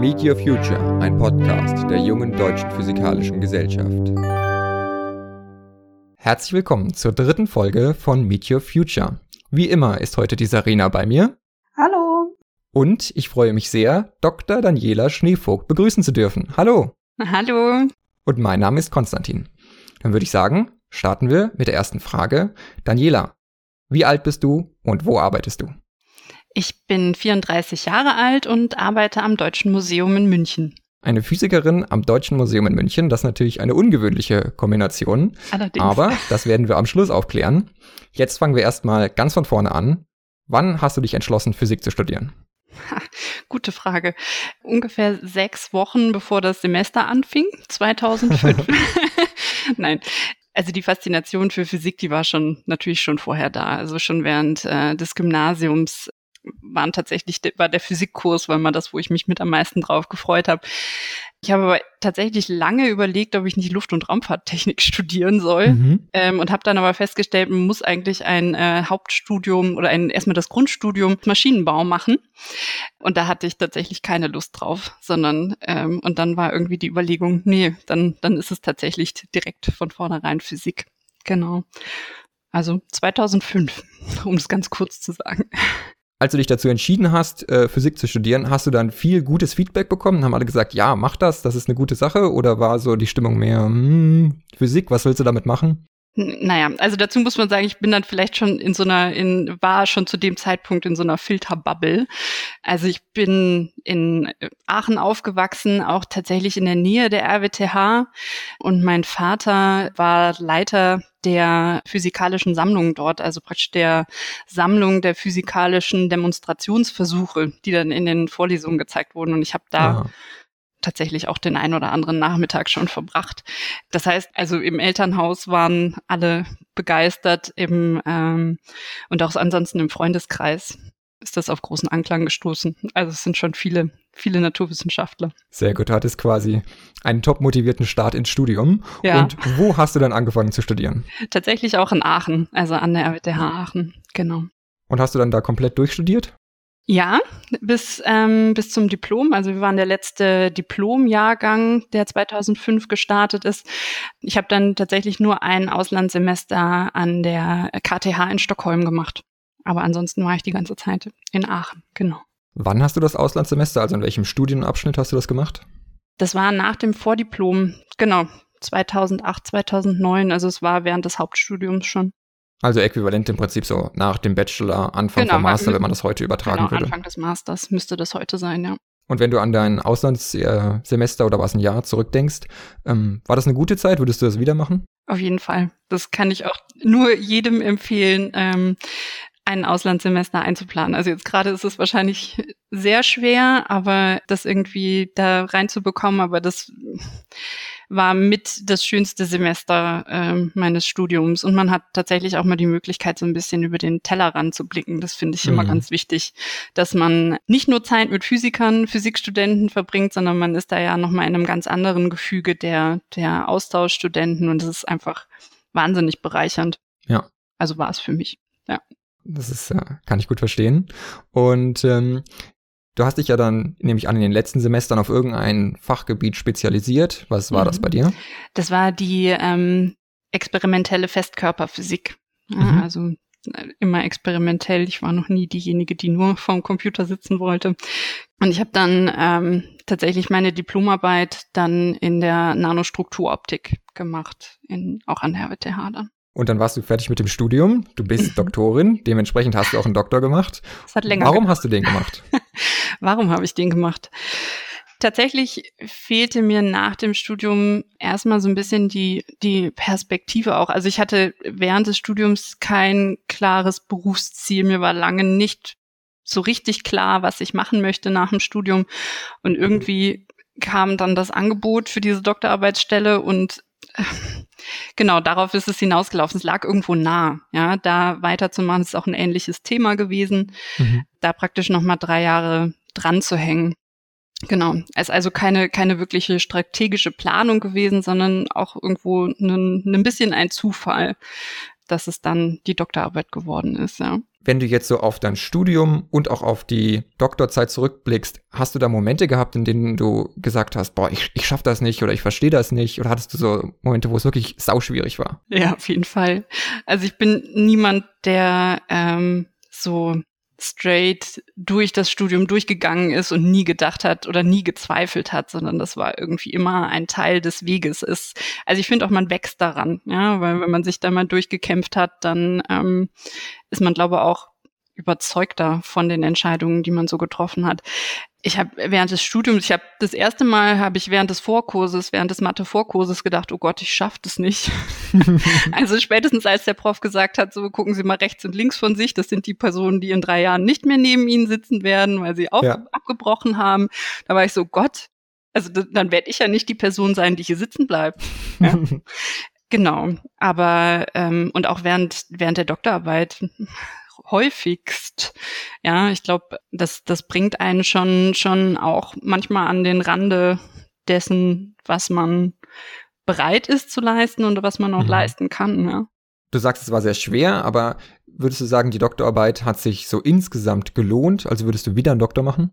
Meet Your Future, ein Podcast der jungen deutschen physikalischen Gesellschaft. Herzlich willkommen zur dritten Folge von Meet Your Future. Wie immer ist heute die Sarina bei mir. Hallo. Und ich freue mich sehr, Dr. Daniela Schneevogt begrüßen zu dürfen. Hallo. Hallo. Und mein Name ist Konstantin. Dann würde ich sagen, starten wir mit der ersten Frage. Daniela, wie alt bist du und wo arbeitest du? Ich bin 34 Jahre alt und arbeite am Deutschen Museum in München. Eine Physikerin am Deutschen Museum in München, das ist natürlich eine ungewöhnliche Kombination. Allerdings. Aber das werden wir am Schluss aufklären. Jetzt fangen wir erstmal ganz von vorne an. Wann hast du dich entschlossen, Physik zu studieren? Ha, gute Frage. Ungefähr sechs Wochen bevor das Semester anfing, 2005. Nein, also die Faszination für Physik, die war schon natürlich schon vorher da. Also schon während äh, des Gymnasiums waren tatsächlich war der Physikkurs, weil man das, wo ich mich mit am meisten drauf gefreut habe. Ich habe aber tatsächlich lange überlegt, ob ich nicht Luft- und Raumfahrttechnik studieren soll mhm. ähm, und habe dann aber festgestellt, man muss eigentlich ein äh, Hauptstudium oder ein erstmal das Grundstudium Maschinenbau machen. Und da hatte ich tatsächlich keine Lust drauf, sondern ähm, und dann war irgendwie die Überlegung, nee, dann dann ist es tatsächlich direkt von vornherein Physik. Genau. Also 2005, um es ganz kurz zu sagen als du dich dazu entschieden hast, äh, Physik zu studieren, hast du dann viel gutes Feedback bekommen? Haben alle gesagt, ja, mach das, das ist eine gute Sache? Oder war so die Stimmung mehr, hm, Physik, was willst du damit machen? Naja, also dazu muss man sagen, ich bin dann vielleicht schon in so einer, in, war schon zu dem Zeitpunkt in so einer Filterbubble. Also ich bin in Aachen aufgewachsen, auch tatsächlich in der Nähe der RWTH. Und mein Vater war Leiter der physikalischen Sammlung dort, also praktisch der Sammlung der physikalischen Demonstrationsversuche, die dann in den Vorlesungen gezeigt wurden. Und ich habe da Aha tatsächlich auch den einen oder anderen Nachmittag schon verbracht. Das heißt, also im Elternhaus waren alle begeistert, im, ähm, und auch ansonsten im Freundeskreis ist das auf großen Anklang gestoßen. Also es sind schon viele, viele Naturwissenschaftler. Sehr gut, du hattest quasi einen top motivierten Start ins Studium. Ja. Und wo hast du dann angefangen zu studieren? Tatsächlich auch in Aachen, also an der RWTH Aachen, genau. Und hast du dann da komplett durchstudiert? Ja, bis, ähm, bis zum Diplom. Also wir waren der letzte Diplomjahrgang, der 2005 gestartet ist. Ich habe dann tatsächlich nur ein Auslandssemester an der KTH in Stockholm gemacht. Aber ansonsten war ich die ganze Zeit in Aachen, genau. Wann hast du das Auslandssemester? Also in welchem Studienabschnitt hast du das gemacht? Das war nach dem Vordiplom, genau, 2008, 2009. Also es war während des Hauptstudiums schon. Also äquivalent im Prinzip so nach dem Bachelor, Anfang genau, vom Master, wenn man das heute übertragen genau, würde. Anfang des Masters müsste das heute sein, ja. Und wenn du an dein Auslandssemester oder was ein Jahr zurückdenkst, ähm, war das eine gute Zeit? Würdest du das wieder machen? Auf jeden Fall. Das kann ich auch nur jedem empfehlen, ähm, ein Auslandssemester einzuplanen. Also jetzt gerade ist es wahrscheinlich sehr schwer, aber das irgendwie da reinzubekommen, aber das war mit das schönste Semester äh, meines Studiums. Und man hat tatsächlich auch mal die Möglichkeit, so ein bisschen über den Tellerrand zu blicken. Das finde ich mhm. immer ganz wichtig, dass man nicht nur Zeit mit Physikern, Physikstudenten verbringt, sondern man ist da ja nochmal in einem ganz anderen Gefüge der, der Austauschstudenten und das ist einfach wahnsinnig bereichernd. Ja. Also war es für mich. Ja. Das ist, äh, kann ich gut verstehen. Und ähm, Du hast dich ja dann, nehme ich an, in den letzten Semestern auf irgendein Fachgebiet spezialisiert. Was war mhm. das bei dir? Das war die ähm, experimentelle Festkörperphysik. Mhm. Also äh, immer experimentell. Ich war noch nie diejenige, die nur vorm Computer sitzen wollte. Und ich habe dann ähm, tatsächlich meine Diplomarbeit dann in der Nanostrukturoptik gemacht, in, auch an der RWTH dann. Und dann warst du fertig mit dem Studium. Du bist Doktorin. Dementsprechend hast du auch einen Doktor gemacht. Das hat länger Warum gemacht. hast du den gemacht? Warum habe ich den gemacht? Tatsächlich fehlte mir nach dem Studium erstmal so ein bisschen die, die Perspektive auch. Also ich hatte während des Studiums kein klares Berufsziel. Mir war lange nicht so richtig klar, was ich machen möchte nach dem Studium. Und irgendwie kam dann das Angebot für diese Doktorarbeitsstelle und Genau, darauf ist es hinausgelaufen. Es lag irgendwo nah, ja, da weiterzumachen. ist auch ein ähnliches Thema gewesen, mhm. da praktisch nochmal drei Jahre dran zu hängen. Genau, es ist also keine, keine wirkliche strategische Planung gewesen, sondern auch irgendwo ein, ein bisschen ein Zufall, dass es dann die Doktorarbeit geworden ist, ja. Wenn du jetzt so auf dein Studium und auch auf die Doktorzeit zurückblickst, hast du da Momente gehabt, in denen du gesagt hast, boah, ich, ich schaff das nicht oder ich verstehe das nicht? Oder hattest du so Momente, wo es wirklich sauschwierig war? Ja, auf jeden Fall. Also ich bin niemand, der ähm, so straight durch das Studium durchgegangen ist und nie gedacht hat oder nie gezweifelt hat, sondern das war irgendwie immer ein Teil des Weges ist. Also ich finde auch, man wächst daran, ja, weil wenn man sich da mal durchgekämpft hat, dann ähm, ist man, glaube ich, auch überzeugter von den Entscheidungen, die man so getroffen hat ich habe während des Studiums, ich habe das erste Mal habe ich während des Vorkurses, während des Mathe-Vorkurses gedacht, oh Gott, ich schaff das nicht. also spätestens als der Prof gesagt hat, so gucken Sie mal rechts und links von sich, das sind die Personen, die in drei Jahren nicht mehr neben Ihnen sitzen werden, weil sie auch ja. abgebrochen haben. Da war ich so, Gott, also dann werde ich ja nicht die Person sein, die hier sitzen bleibt. Ja. genau, aber ähm, und auch während während der Doktorarbeit häufigst. Ja, ich glaube, das, das bringt einen schon, schon auch manchmal an den Rande dessen, was man bereit ist zu leisten und was man auch mhm. leisten kann. Ja. Du sagst, es war sehr schwer, aber würdest du sagen, die Doktorarbeit hat sich so insgesamt gelohnt? Also würdest du wieder einen Doktor machen?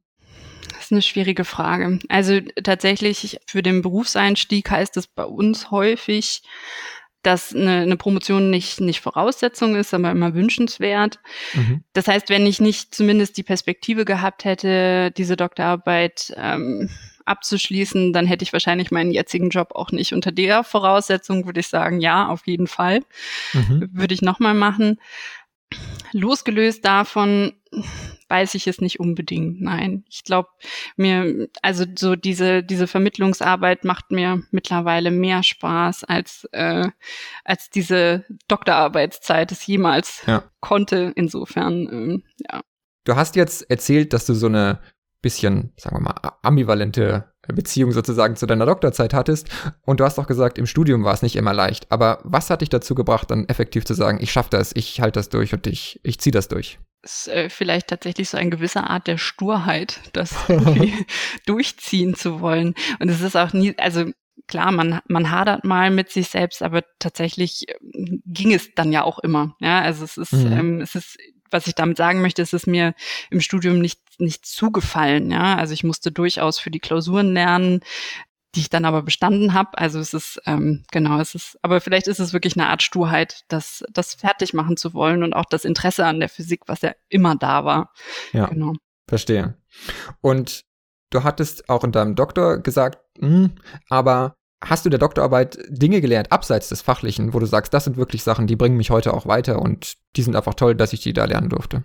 Das ist eine schwierige Frage. Also tatsächlich für den Berufseinstieg heißt es bei uns häufig, dass eine, eine Promotion nicht, nicht Voraussetzung ist, aber immer wünschenswert. Mhm. Das heißt, wenn ich nicht zumindest die Perspektive gehabt hätte, diese Doktorarbeit ähm, abzuschließen, dann hätte ich wahrscheinlich meinen jetzigen Job auch nicht unter der Voraussetzung, würde ich sagen, ja, auf jeden Fall. Mhm. Würde ich nochmal machen. Losgelöst davon weiß ich es nicht unbedingt. Nein, ich glaube mir, also so diese diese Vermittlungsarbeit macht mir mittlerweile mehr Spaß als äh, als diese Doktorarbeitszeit es jemals ja. konnte. Insofern, ähm, ja. Du hast jetzt erzählt, dass du so eine bisschen, sagen wir mal, ambivalente Beziehung sozusagen zu deiner Doktorzeit hattest. Und du hast auch gesagt, im Studium war es nicht immer leicht. Aber was hat dich dazu gebracht, dann effektiv zu sagen, ich schaffe das, ich halte das durch und ich, ich ziehe das durch? Ist äh, vielleicht tatsächlich so eine gewisse Art der Sturheit, das durchziehen zu wollen. Und es ist auch nie, also klar, man, man hadert mal mit sich selbst, aber tatsächlich ähm, ging es dann ja auch immer. Ja, also es ist, mhm. ähm, es ist was ich damit sagen möchte, ist es mir im Studium nicht, nicht zugefallen. Ja, also ich musste durchaus für die Klausuren lernen, die ich dann aber bestanden habe. Also es ist ähm, genau, es ist, aber vielleicht ist es wirklich eine Art Sturheit, das, das fertig machen zu wollen und auch das Interesse an der Physik, was ja immer da war. Ja, genau. verstehe. Und du hattest auch in deinem Doktor gesagt, mh, hm, aber hast du der Doktorarbeit Dinge gelernt, abseits des Fachlichen, wo du sagst, das sind wirklich Sachen, die bringen mich heute auch weiter und die sind einfach toll, dass ich die da lernen durfte?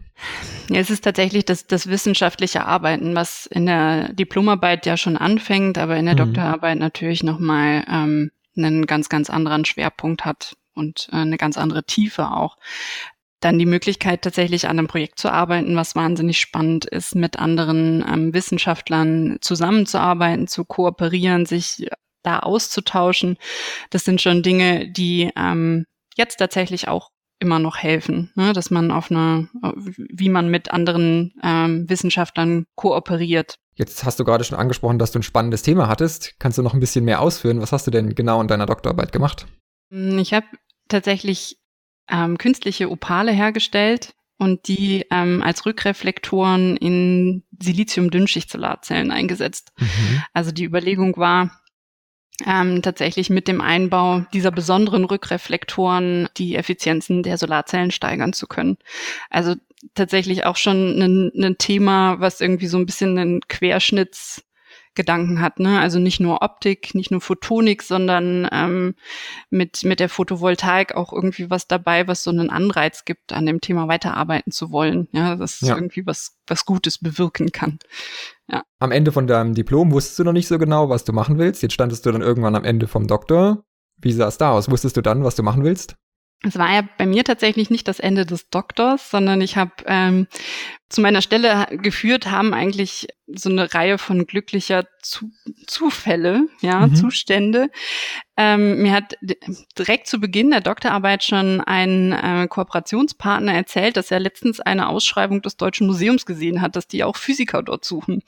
Ja, es ist tatsächlich das, das wissenschaftliche Arbeiten, was in der Diplomarbeit ja schon anfängt, aber in der mhm. Doktorarbeit natürlich nochmal ähm, einen ganz, ganz anderen Schwerpunkt hat und äh, eine ganz andere Tiefe auch. Dann die Möglichkeit, tatsächlich an einem Projekt zu arbeiten, was wahnsinnig spannend ist, mit anderen ähm, Wissenschaftlern zusammenzuarbeiten, zu kooperieren, sich da auszutauschen. Das sind schon Dinge, die ähm, jetzt tatsächlich auch immer noch helfen, ne? dass man auf eine, wie man mit anderen ähm, Wissenschaftlern kooperiert. Jetzt hast du gerade schon angesprochen, dass du ein spannendes Thema hattest. Kannst du noch ein bisschen mehr ausführen? Was hast du denn genau in deiner Doktorarbeit gemacht? Hm, ich habe tatsächlich ähm, künstliche Opale hergestellt und die ähm, als Rückreflektoren in Silizium-Dünnschicht-Solarzellen eingesetzt. Mhm. Also die Überlegung war, ähm, tatsächlich mit dem Einbau dieser besonderen Rückreflektoren die Effizienzen der Solarzellen steigern zu können. Also tatsächlich auch schon ein, ein Thema, was irgendwie so ein bisschen einen Querschnitts Gedanken hat. Ne? Also nicht nur Optik, nicht nur Photonik, sondern ähm, mit, mit der Photovoltaik auch irgendwie was dabei, was so einen Anreiz gibt, an dem Thema weiterarbeiten zu wollen. Ja, das ja. irgendwie was, was Gutes bewirken kann. Ja. Am Ende von deinem Diplom wusstest du noch nicht so genau, was du machen willst. Jetzt standest du dann irgendwann am Ende vom Doktor. Wie sah es da aus? Wusstest du dann, was du machen willst? Es war ja bei mir tatsächlich nicht das Ende des Doktors, sondern ich habe ähm, zu meiner Stelle geführt, haben eigentlich so eine Reihe von glücklicher, zu, Zufälle, ja, mhm. Zustände. Ähm, mir hat direkt zu Beginn der Doktorarbeit schon ein äh, Kooperationspartner erzählt, dass er letztens eine Ausschreibung des Deutschen Museums gesehen hat, dass die auch Physiker dort suchen.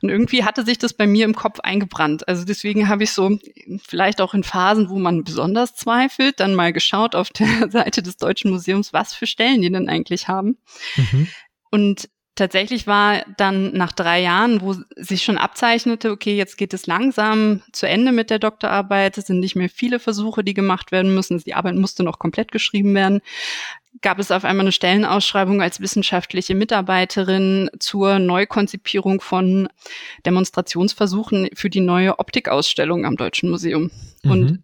Und irgendwie hatte sich das bei mir im Kopf eingebrannt. Also deswegen habe ich so vielleicht auch in Phasen, wo man besonders zweifelt, dann mal geschaut auf der Seite des Deutschen Museums, was für Stellen die denn eigentlich haben. Mhm. Und tatsächlich war dann nach drei Jahren, wo sich schon abzeichnete, okay, jetzt geht es langsam zu Ende mit der Doktorarbeit, es sind nicht mehr viele Versuche, die gemacht werden müssen, die Arbeit musste noch komplett geschrieben werden, gab es auf einmal eine Stellenausschreibung als wissenschaftliche Mitarbeiterin zur Neukonzipierung von Demonstrationsversuchen für die neue Optikausstellung am Deutschen Museum. Mhm. Und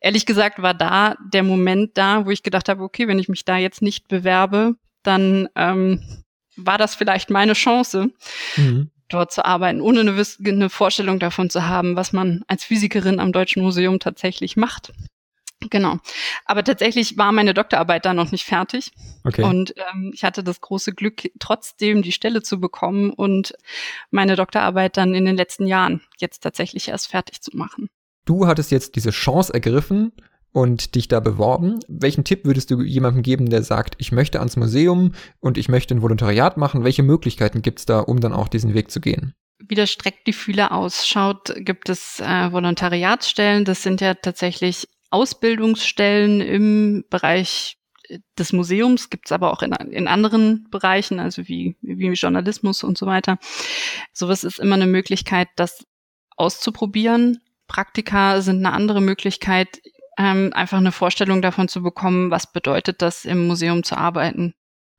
ehrlich gesagt war da der Moment da, wo ich gedacht habe, okay, wenn ich mich da jetzt nicht bewerbe, dann ähm, war das vielleicht meine Chance, mhm. dort zu arbeiten, ohne eine, eine Vorstellung davon zu haben, was man als Physikerin am Deutschen Museum tatsächlich macht. Genau. Aber tatsächlich war meine Doktorarbeit da noch nicht fertig. Okay. Und ähm, ich hatte das große Glück, trotzdem die Stelle zu bekommen und meine Doktorarbeit dann in den letzten Jahren jetzt tatsächlich erst fertig zu machen. Du hattest jetzt diese Chance ergriffen, und dich da beworben. Welchen Tipp würdest du jemandem geben, der sagt, ich möchte ans Museum und ich möchte ein Volontariat machen? Welche Möglichkeiten gibt es da, um dann auch diesen Weg zu gehen? Wieder streckt die Fühler aus. Schaut, gibt es äh, Volontariatsstellen? Das sind ja tatsächlich Ausbildungsstellen im Bereich des Museums, gibt es aber auch in, in anderen Bereichen, also wie, wie Journalismus und so weiter. Sowas ist immer eine Möglichkeit, das auszuprobieren. Praktika sind eine andere Möglichkeit ähm, einfach eine Vorstellung davon zu bekommen, was bedeutet das, im Museum zu arbeiten.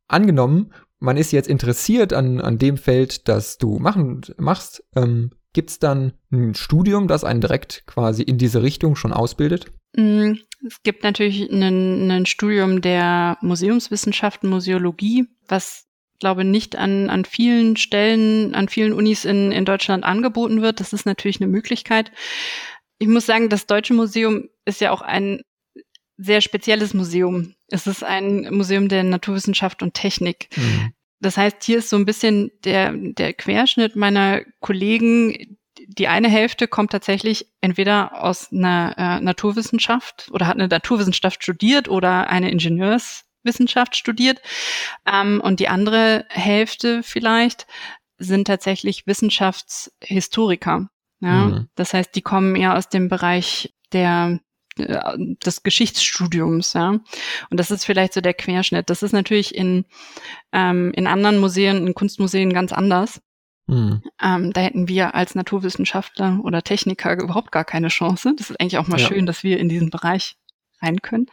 Angenommen, man ist jetzt interessiert an, an dem Feld, das du machen, machst, ähm, gibt es dann ein Studium, das einen direkt quasi in diese Richtung schon ausbildet? Mm, es gibt natürlich ein Studium der Museumswissenschaften, Museologie, was glaube nicht an, an vielen Stellen, an vielen Unis in, in Deutschland angeboten wird. Das ist natürlich eine Möglichkeit. Ich muss sagen, das Deutsche Museum ist ja auch ein sehr spezielles Museum. Es ist ein Museum der Naturwissenschaft und Technik. Mhm. Das heißt, hier ist so ein bisschen der, der Querschnitt meiner Kollegen. Die eine Hälfte kommt tatsächlich entweder aus einer äh, Naturwissenschaft oder hat eine Naturwissenschaft studiert oder eine Ingenieurswissenschaft studiert. Ähm, und die andere Hälfte vielleicht sind tatsächlich Wissenschaftshistoriker. Ja, mhm. das heißt, die kommen eher aus dem Bereich der äh, des Geschichtsstudiums, ja. Und das ist vielleicht so der Querschnitt. Das ist natürlich in, ähm, in anderen Museen, in Kunstmuseen ganz anders. Mhm. Ähm, da hätten wir als Naturwissenschaftler oder Techniker überhaupt gar keine Chance. Das ist eigentlich auch mal ja. schön, dass wir in diesen Bereich rein können.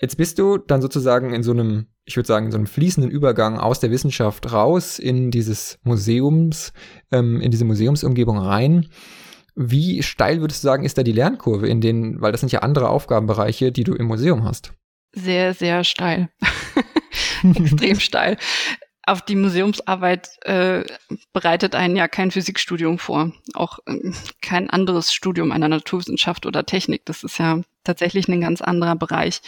Jetzt bist du dann sozusagen in so einem, ich würde sagen, so einem fließenden Übergang aus der Wissenschaft raus in dieses Museums, ähm, in diese Museumsumgebung rein. Wie steil würdest du sagen, ist da die Lernkurve in denen, weil das sind ja andere Aufgabenbereiche, die du im Museum hast? Sehr, sehr steil. Extrem steil auf die Museumsarbeit äh, bereitet einen ja kein Physikstudium vor, auch äh, kein anderes Studium einer Naturwissenschaft oder Technik. Das ist ja tatsächlich ein ganz anderer Bereich.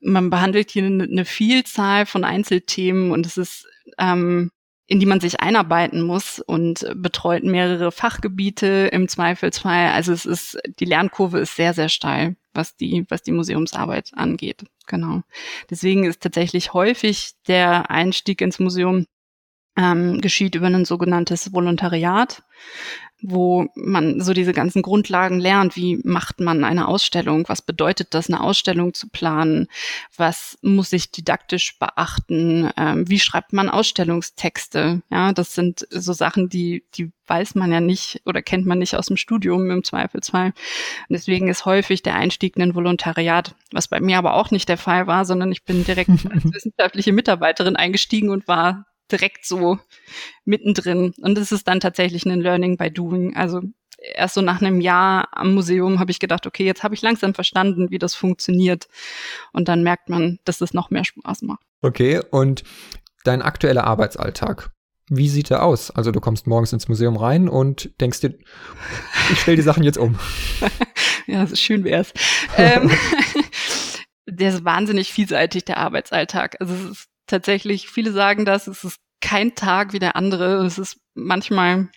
Man behandelt hier eine, eine Vielzahl von Einzelthemen und es ist ähm, in die man sich einarbeiten muss und betreut mehrere Fachgebiete im Zweifelsfall. Also es ist, die Lernkurve ist sehr, sehr steil, was die, was die Museumsarbeit angeht. Genau. Deswegen ist tatsächlich häufig der Einstieg ins Museum ähm, geschieht über ein sogenanntes Volontariat wo man so diese ganzen Grundlagen lernt. Wie macht man eine Ausstellung? Was bedeutet das, eine Ausstellung zu planen? Was muss ich didaktisch beachten? Ähm, wie schreibt man Ausstellungstexte? Ja, das sind so Sachen, die, die weiß man ja nicht oder kennt man nicht aus dem Studium im Zweifelsfall. Und deswegen ist häufig der Einstieg in ein Volontariat, was bei mir aber auch nicht der Fall war, sondern ich bin direkt als wissenschaftliche Mitarbeiterin eingestiegen und war direkt so mittendrin. Und es ist dann tatsächlich ein Learning by Doing. Also erst so nach einem Jahr am Museum habe ich gedacht, okay, jetzt habe ich langsam verstanden, wie das funktioniert. Und dann merkt man, dass es noch mehr Spaß macht. Okay, und dein aktueller Arbeitsalltag, wie sieht er aus? Also du kommst morgens ins Museum rein und denkst dir, ich stelle die Sachen jetzt um. ja, schön wär's. ähm, der ist wahnsinnig vielseitig, der Arbeitsalltag. Also es ist tatsächlich, viele sagen das, es ist kein Tag wie der andere. Es ist manchmal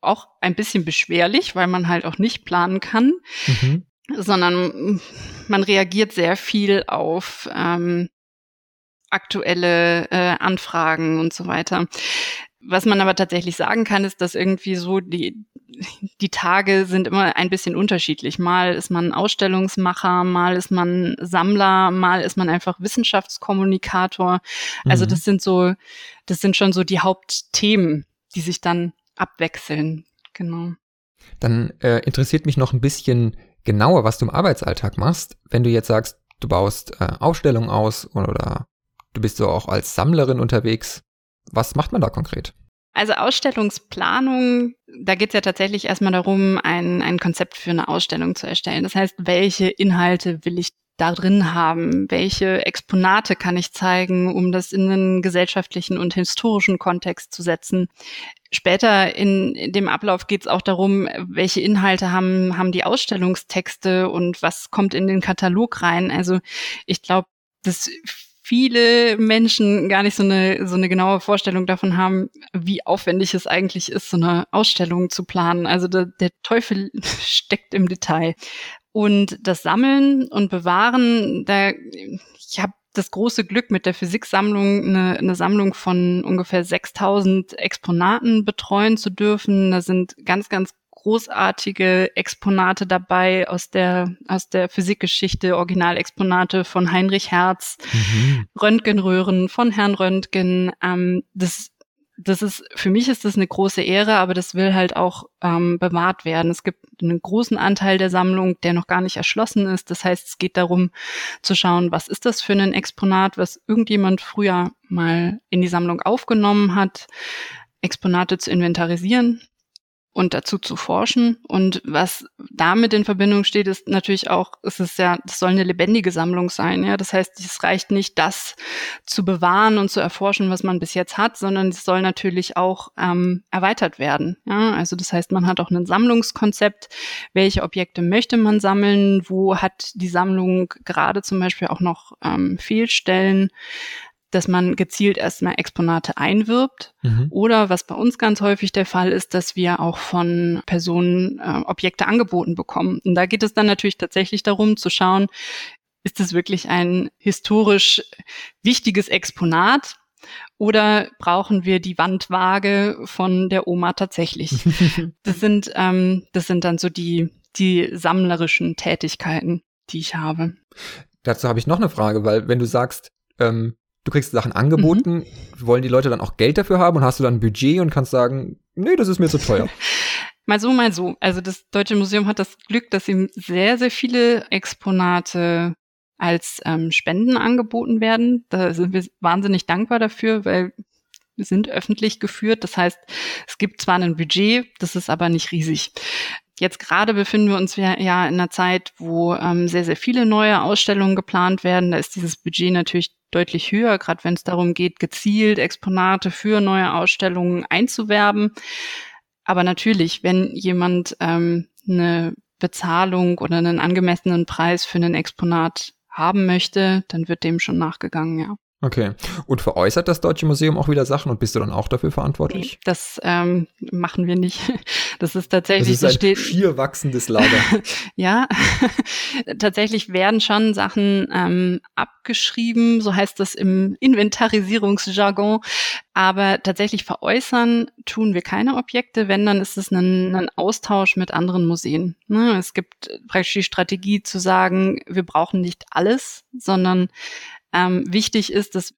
auch ein bisschen beschwerlich, weil man halt auch nicht planen kann, mhm. sondern man reagiert sehr viel auf ähm, aktuelle äh, Anfragen und so weiter. Was man aber tatsächlich sagen kann, ist, dass irgendwie so die, die Tage sind immer ein bisschen unterschiedlich. Mal ist man Ausstellungsmacher, mal ist man Sammler, mal ist man einfach Wissenschaftskommunikator. Also mhm. das sind so, das sind schon so die Hauptthemen, die sich dann abwechseln. Genau. Dann äh, interessiert mich noch ein bisschen genauer, was du im Arbeitsalltag machst. Wenn du jetzt sagst, du baust äh, Ausstellungen aus oder du bist so auch als Sammlerin unterwegs. Was macht man da konkret? Also Ausstellungsplanung, da geht es ja tatsächlich erstmal darum, ein, ein Konzept für eine Ausstellung zu erstellen. Das heißt, welche Inhalte will ich da drin haben? Welche Exponate kann ich zeigen, um das in einen gesellschaftlichen und historischen Kontext zu setzen? Später in, dem Ablauf geht es auch darum, welche Inhalte haben, haben die Ausstellungstexte und was kommt in den Katalog rein. Also ich glaube, das viele Menschen gar nicht so eine, so eine genaue Vorstellung davon haben, wie aufwendig es eigentlich ist, so eine Ausstellung zu planen. Also der, der Teufel steckt im Detail. Und das Sammeln und Bewahren, da, ich habe das große Glück, mit der Physiksammlung eine, eine Sammlung von ungefähr 6000 Exponaten betreuen zu dürfen. Da sind ganz, ganz großartige Exponate dabei aus der, aus der Physikgeschichte, Originalexponate von Heinrich Hertz, mhm. Röntgenröhren von Herrn Röntgen. Ähm, das, das ist, für mich ist das eine große Ehre, aber das will halt auch ähm, bewahrt werden. Es gibt einen großen Anteil der Sammlung, der noch gar nicht erschlossen ist. Das heißt, es geht darum zu schauen, was ist das für ein Exponat, was irgendjemand früher mal in die Sammlung aufgenommen hat. Exponate zu inventarisieren, und dazu zu forschen. Und was damit in Verbindung steht, ist natürlich auch, es ist ja, das soll eine lebendige Sammlung sein. Ja, das heißt, es reicht nicht, das zu bewahren und zu erforschen, was man bis jetzt hat, sondern es soll natürlich auch ähm, erweitert werden. Ja, also das heißt, man hat auch ein Sammlungskonzept. Welche Objekte möchte man sammeln? Wo hat die Sammlung gerade zum Beispiel auch noch ähm, Fehlstellen? Dass man gezielt erstmal Exponate einwirbt. Mhm. Oder was bei uns ganz häufig der Fall ist, dass wir auch von Personen äh, Objekte angeboten bekommen. Und da geht es dann natürlich tatsächlich darum zu schauen, ist es wirklich ein historisch wichtiges Exponat? Oder brauchen wir die Wandwaage von der Oma tatsächlich? das sind, ähm, das sind dann so die, die sammlerischen Tätigkeiten, die ich habe. Dazu habe ich noch eine Frage, weil wenn du sagst, ähm, du kriegst Sachen angeboten, mhm. wollen die Leute dann auch Geld dafür haben und hast du dann ein Budget und kannst sagen, nee, das ist mir zu teuer. mal so, mal so. Also das Deutsche Museum hat das Glück, dass ihm sehr, sehr viele Exponate als ähm, Spenden angeboten werden. Da sind wir wahnsinnig dankbar dafür, weil wir sind öffentlich geführt. Das heißt, es gibt zwar ein Budget, das ist aber nicht riesig. Jetzt gerade befinden wir uns ja in einer Zeit, wo ähm, sehr, sehr viele neue Ausstellungen geplant werden. Da ist dieses Budget natürlich deutlich höher, gerade wenn es darum geht, gezielt Exponate für neue Ausstellungen einzuwerben. Aber natürlich, wenn jemand ähm, eine Bezahlung oder einen angemessenen Preis für ein Exponat haben möchte, dann wird dem schon nachgegangen, ja. Okay. Und veräußert das Deutsche Museum auch wieder Sachen und bist du dann auch dafür verantwortlich? Das ähm, machen wir nicht. Das ist tatsächlich. Das ist ein schier wachsendes Lager. ja, tatsächlich werden schon Sachen ähm, abgeschrieben, so heißt das im Inventarisierungsjargon. Aber tatsächlich veräußern tun wir keine Objekte. Wenn, dann ist es ein, ein Austausch mit anderen Museen. Ne? Es gibt praktisch die Strategie zu sagen, wir brauchen nicht alles, sondern ähm, wichtig ist, dass,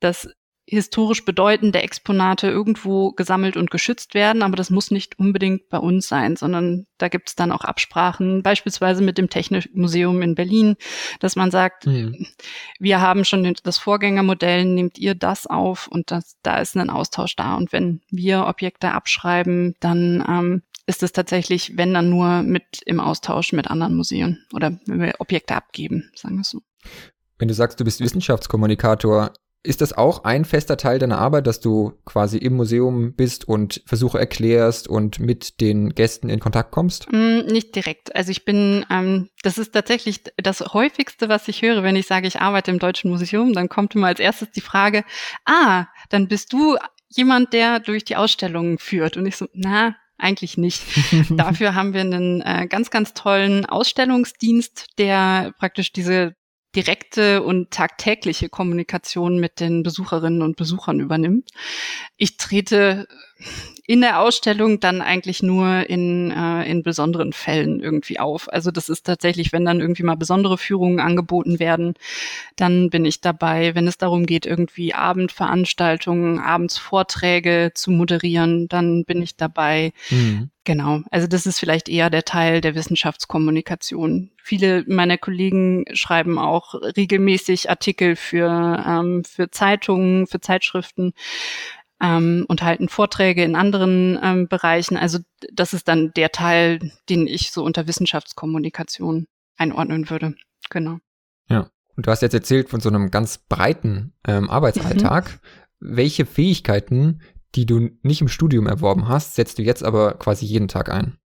dass historisch bedeutende Exponate irgendwo gesammelt und geschützt werden, aber das muss nicht unbedingt bei uns sein, sondern da gibt es dann auch Absprachen, beispielsweise mit dem Technikmuseum in Berlin, dass man sagt, mhm. wir haben schon das Vorgängermodell, nehmt ihr das auf und das, da ist ein Austausch da. Und wenn wir Objekte abschreiben, dann ähm, ist es tatsächlich, wenn dann nur mit im Austausch mit anderen Museen oder wenn wir Objekte abgeben, sagen wir so. Wenn du sagst, du bist Wissenschaftskommunikator, ist das auch ein fester Teil deiner Arbeit, dass du quasi im Museum bist und Versuche erklärst und mit den Gästen in Kontakt kommst? Mm, nicht direkt. Also ich bin, ähm, das ist tatsächlich das häufigste, was ich höre, wenn ich sage, ich arbeite im Deutschen Museum, dann kommt immer als erstes die Frage, ah, dann bist du jemand, der durch die Ausstellungen führt. Und ich so, na, eigentlich nicht. Dafür haben wir einen äh, ganz, ganz tollen Ausstellungsdienst, der praktisch diese direkte und tagtägliche Kommunikation mit den Besucherinnen und Besuchern übernimmt. Ich trete in der Ausstellung dann eigentlich nur in, äh, in besonderen Fällen irgendwie auf. Also das ist tatsächlich, wenn dann irgendwie mal besondere Führungen angeboten werden, dann bin ich dabei. Wenn es darum geht, irgendwie Abendveranstaltungen, abends Vorträge zu moderieren, dann bin ich dabei. Mhm. Genau. Also das ist vielleicht eher der Teil der Wissenschaftskommunikation. Viele meiner Kollegen schreiben auch regelmäßig Artikel für, ähm, für Zeitungen, für Zeitschriften ähm, und halten Vorträge in anderen ähm, Bereichen. Also das ist dann der Teil, den ich so unter Wissenschaftskommunikation einordnen würde. Genau. Ja. Und du hast jetzt erzählt von so einem ganz breiten ähm, Arbeitsalltag. Mhm. Welche Fähigkeiten, die du nicht im Studium erworben hast, setzt du jetzt aber quasi jeden Tag ein?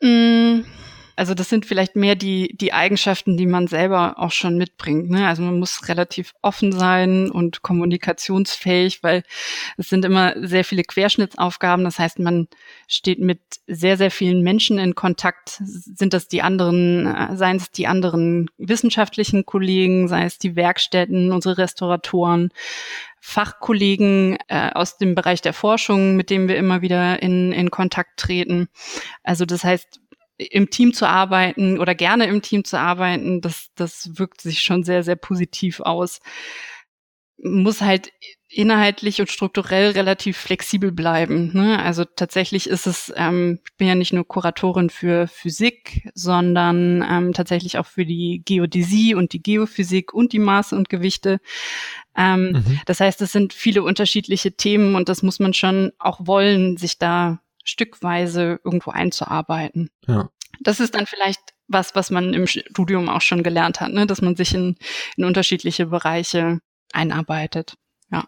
Mm also das sind vielleicht mehr die, die Eigenschaften, die man selber auch schon mitbringt. Ne? Also man muss relativ offen sein und kommunikationsfähig, weil es sind immer sehr viele Querschnittsaufgaben. Das heißt, man steht mit sehr, sehr vielen Menschen in Kontakt. Sind das die anderen, äh, seien es die anderen wissenschaftlichen Kollegen, sei es die Werkstätten, unsere Restauratoren, Fachkollegen äh, aus dem Bereich der Forschung, mit denen wir immer wieder in, in Kontakt treten. Also das heißt, im Team zu arbeiten oder gerne im Team zu arbeiten, das, das wirkt sich schon sehr, sehr positiv aus. Muss halt inhaltlich und strukturell relativ flexibel bleiben. Ne? Also tatsächlich ist es, ähm, ich bin ja nicht nur Kuratorin für Physik, sondern ähm, tatsächlich auch für die Geodäsie und die Geophysik und die Maße und Gewichte. Ähm, mhm. Das heißt, es sind viele unterschiedliche Themen und das muss man schon auch wollen, sich da stückweise irgendwo einzuarbeiten. Ja. Das ist dann vielleicht was, was man im Studium auch schon gelernt hat, ne? dass man sich in, in unterschiedliche Bereiche einarbeitet. Ja.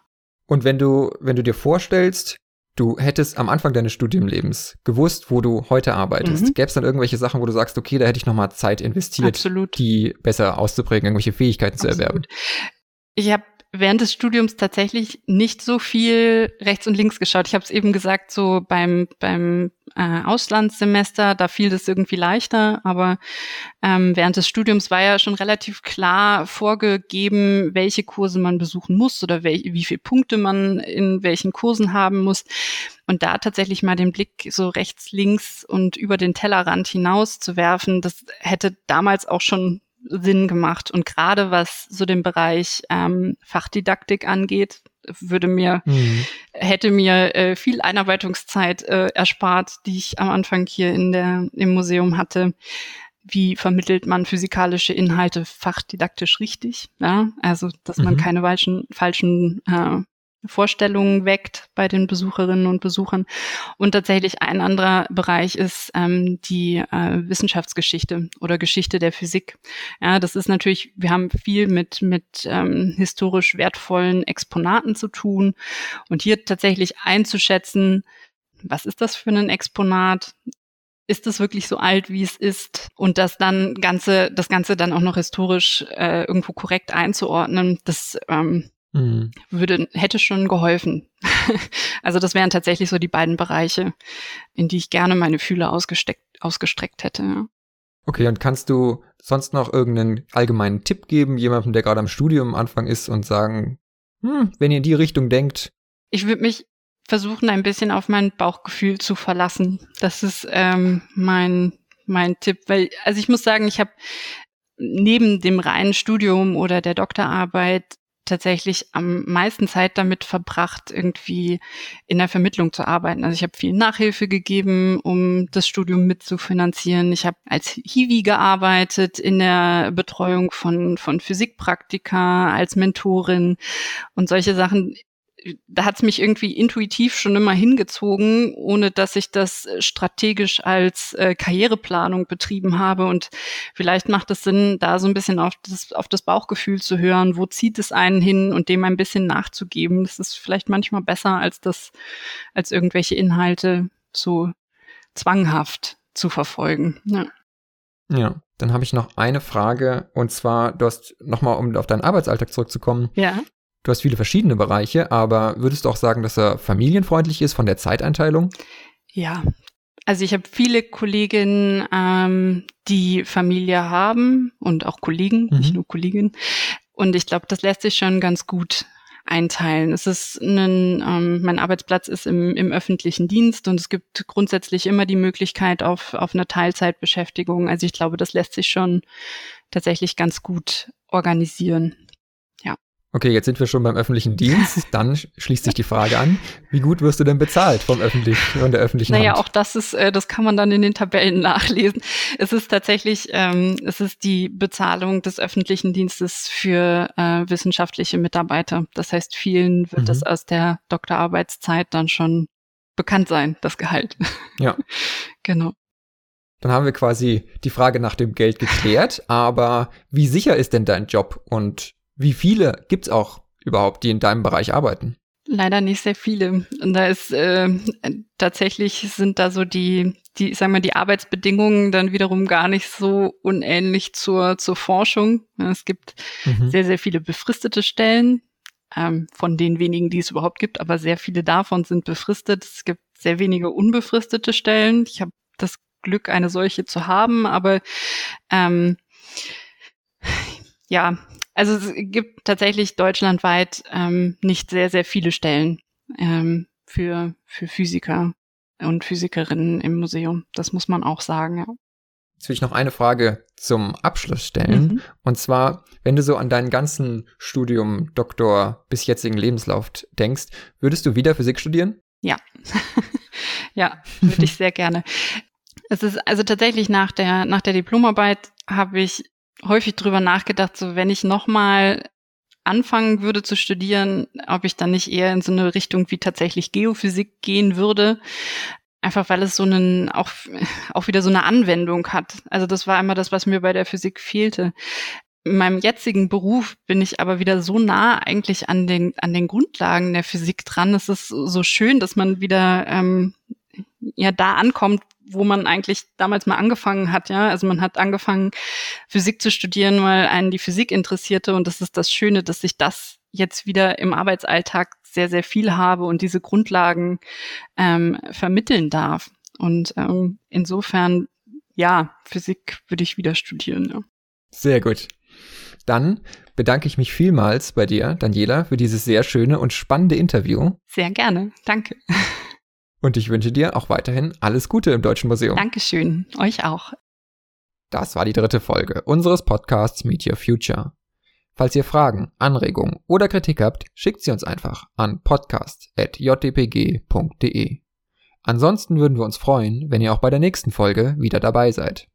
Und wenn du, wenn du dir vorstellst, du hättest am Anfang deines Studiumlebens gewusst, wo du heute arbeitest, mhm. gäbe es dann irgendwelche Sachen, wo du sagst, okay, da hätte ich nochmal Zeit investiert, Absolut. die besser auszuprägen, irgendwelche Fähigkeiten Absolut. zu erwerben? Ich habe während des Studiums tatsächlich nicht so viel rechts und links geschaut. Ich habe es eben gesagt, so beim, beim äh, Auslandssemester, da fiel das irgendwie leichter, aber ähm, während des Studiums war ja schon relativ klar vorgegeben, welche Kurse man besuchen muss oder wel wie viele Punkte man in welchen Kursen haben muss. Und da tatsächlich mal den Blick so rechts, links und über den Tellerrand hinaus zu werfen, das hätte damals auch schon Sinn gemacht. Und gerade was so den Bereich ähm, Fachdidaktik angeht, würde mir, mhm. hätte mir äh, viel Einarbeitungszeit äh, erspart, die ich am Anfang hier in der, im Museum hatte. Wie vermittelt man physikalische Inhalte fachdidaktisch richtig? Ja, also, dass man mhm. keine falschen, falschen äh, Vorstellungen weckt bei den Besucherinnen und Besuchern. Und tatsächlich ein anderer Bereich ist ähm, die äh, Wissenschaftsgeschichte oder Geschichte der Physik. Ja, das ist natürlich, wir haben viel mit, mit ähm, historisch wertvollen Exponaten zu tun. Und hier tatsächlich einzuschätzen, was ist das für ein Exponat? ist es wirklich so alt, wie es ist? Und das dann Ganze, das Ganze dann auch noch historisch äh, irgendwo korrekt einzuordnen, das ähm, Mhm. Würde, hätte schon geholfen. also das wären tatsächlich so die beiden Bereiche, in die ich gerne meine Fühler ausgesteckt, ausgestreckt hätte. Ja. Okay, und kannst du sonst noch irgendeinen allgemeinen Tipp geben, jemandem, der gerade am Studium am Anfang ist und sagen, hm, wenn ihr in die Richtung denkt? Ich würde mich versuchen, ein bisschen auf mein Bauchgefühl zu verlassen. Das ist ähm, mein mein Tipp, weil also ich muss sagen, ich habe neben dem reinen Studium oder der Doktorarbeit tatsächlich am meisten Zeit damit verbracht, irgendwie in der Vermittlung zu arbeiten. Also ich habe viel Nachhilfe gegeben, um das Studium mitzufinanzieren. Ich habe als Hiwi gearbeitet in der Betreuung von, von Physikpraktika, als Mentorin und solche Sachen da hat es mich irgendwie intuitiv schon immer hingezogen, ohne dass ich das strategisch als äh, Karriereplanung betrieben habe. Und vielleicht macht es Sinn, da so ein bisschen auf das, auf das Bauchgefühl zu hören, wo zieht es einen hin und dem ein bisschen nachzugeben. Das ist vielleicht manchmal besser, als das, als irgendwelche Inhalte so zwanghaft zu verfolgen. Ja. Ja, dann habe ich noch eine Frage und zwar, du hast nochmal, um auf deinen Arbeitsalltag zurückzukommen. Ja. Du hast viele verschiedene Bereiche, aber würdest du auch sagen, dass er familienfreundlich ist von der Zeiteinteilung? Ja, Also ich habe viele Kolleginnen, ähm, die Familie haben und auch Kollegen, mhm. nicht nur Kolleginnen. Und ich glaube, das lässt sich schon ganz gut einteilen. Es ist ein, ähm, mein Arbeitsplatz ist im, im öffentlichen Dienst und es gibt grundsätzlich immer die Möglichkeit auf, auf eine Teilzeitbeschäftigung. Also ich glaube, das lässt sich schon tatsächlich ganz gut organisieren. Okay, jetzt sind wir schon beim öffentlichen Dienst. Dann schließt sich die Frage an, wie gut wirst du denn bezahlt vom öffentlich, von der öffentlichen naja, Hand? auch das ist, äh, das kann man dann in den Tabellen nachlesen. Es ist tatsächlich, ähm, es ist die Bezahlung des öffentlichen Dienstes für äh, wissenschaftliche Mitarbeiter. Das heißt, vielen wird mhm. das aus der Doktorarbeitszeit dann schon bekannt sein, das Gehalt. Ja. genau. Dann haben wir quasi die Frage nach dem Geld geklärt, aber wie sicher ist denn dein Job und wie viele gibt's auch überhaupt, die in deinem Bereich arbeiten? Leider nicht sehr viele. Und da ist äh, tatsächlich sind da so die, die, sagen wir, die Arbeitsbedingungen dann wiederum gar nicht so unähnlich zur, zur Forschung. Es gibt mhm. sehr, sehr viele befristete Stellen, ähm, von den wenigen, die es überhaupt gibt, aber sehr viele davon sind befristet. Es gibt sehr wenige unbefristete Stellen. Ich habe das Glück, eine solche zu haben, aber ähm, ja, also es gibt tatsächlich deutschlandweit ähm, nicht sehr, sehr viele Stellen ähm, für, für Physiker und Physikerinnen im Museum. Das muss man auch sagen, ja. Jetzt will ich noch eine Frage zum Abschluss stellen. Mhm. Und zwar, wenn du so an deinen ganzen Studium, Doktor bis jetzigen Lebenslauf denkst, würdest du wieder Physik studieren? Ja. ja, würde ich sehr gerne. Es ist also tatsächlich nach der, nach der Diplomarbeit habe ich häufig drüber nachgedacht, so wenn ich nochmal anfangen würde zu studieren, ob ich dann nicht eher in so eine Richtung wie tatsächlich Geophysik gehen würde. Einfach weil es so einen, auch, auch wieder so eine Anwendung hat. Also das war einmal das, was mir bei der Physik fehlte. In meinem jetzigen Beruf bin ich aber wieder so nah eigentlich an den, an den Grundlagen der Physik dran. Es ist so schön, dass man wieder ähm, ja da ankommt, wo man eigentlich damals mal angefangen hat, ja. Also man hat angefangen, Physik zu studieren, weil einen die Physik interessierte und das ist das Schöne, dass ich das jetzt wieder im Arbeitsalltag sehr, sehr viel habe und diese Grundlagen ähm, vermitteln darf. Und ähm, insofern, ja, Physik würde ich wieder studieren, ja. Sehr gut. Dann bedanke ich mich vielmals bei dir, Daniela, für dieses sehr schöne und spannende Interview. Sehr gerne. Danke. Und ich wünsche dir auch weiterhin alles Gute im Deutschen Museum. Dankeschön. Euch auch. Das war die dritte Folge unseres Podcasts Meet Your Future. Falls ihr Fragen, Anregungen oder Kritik habt, schickt sie uns einfach an podcast.jdpg.de. Ansonsten würden wir uns freuen, wenn ihr auch bei der nächsten Folge wieder dabei seid.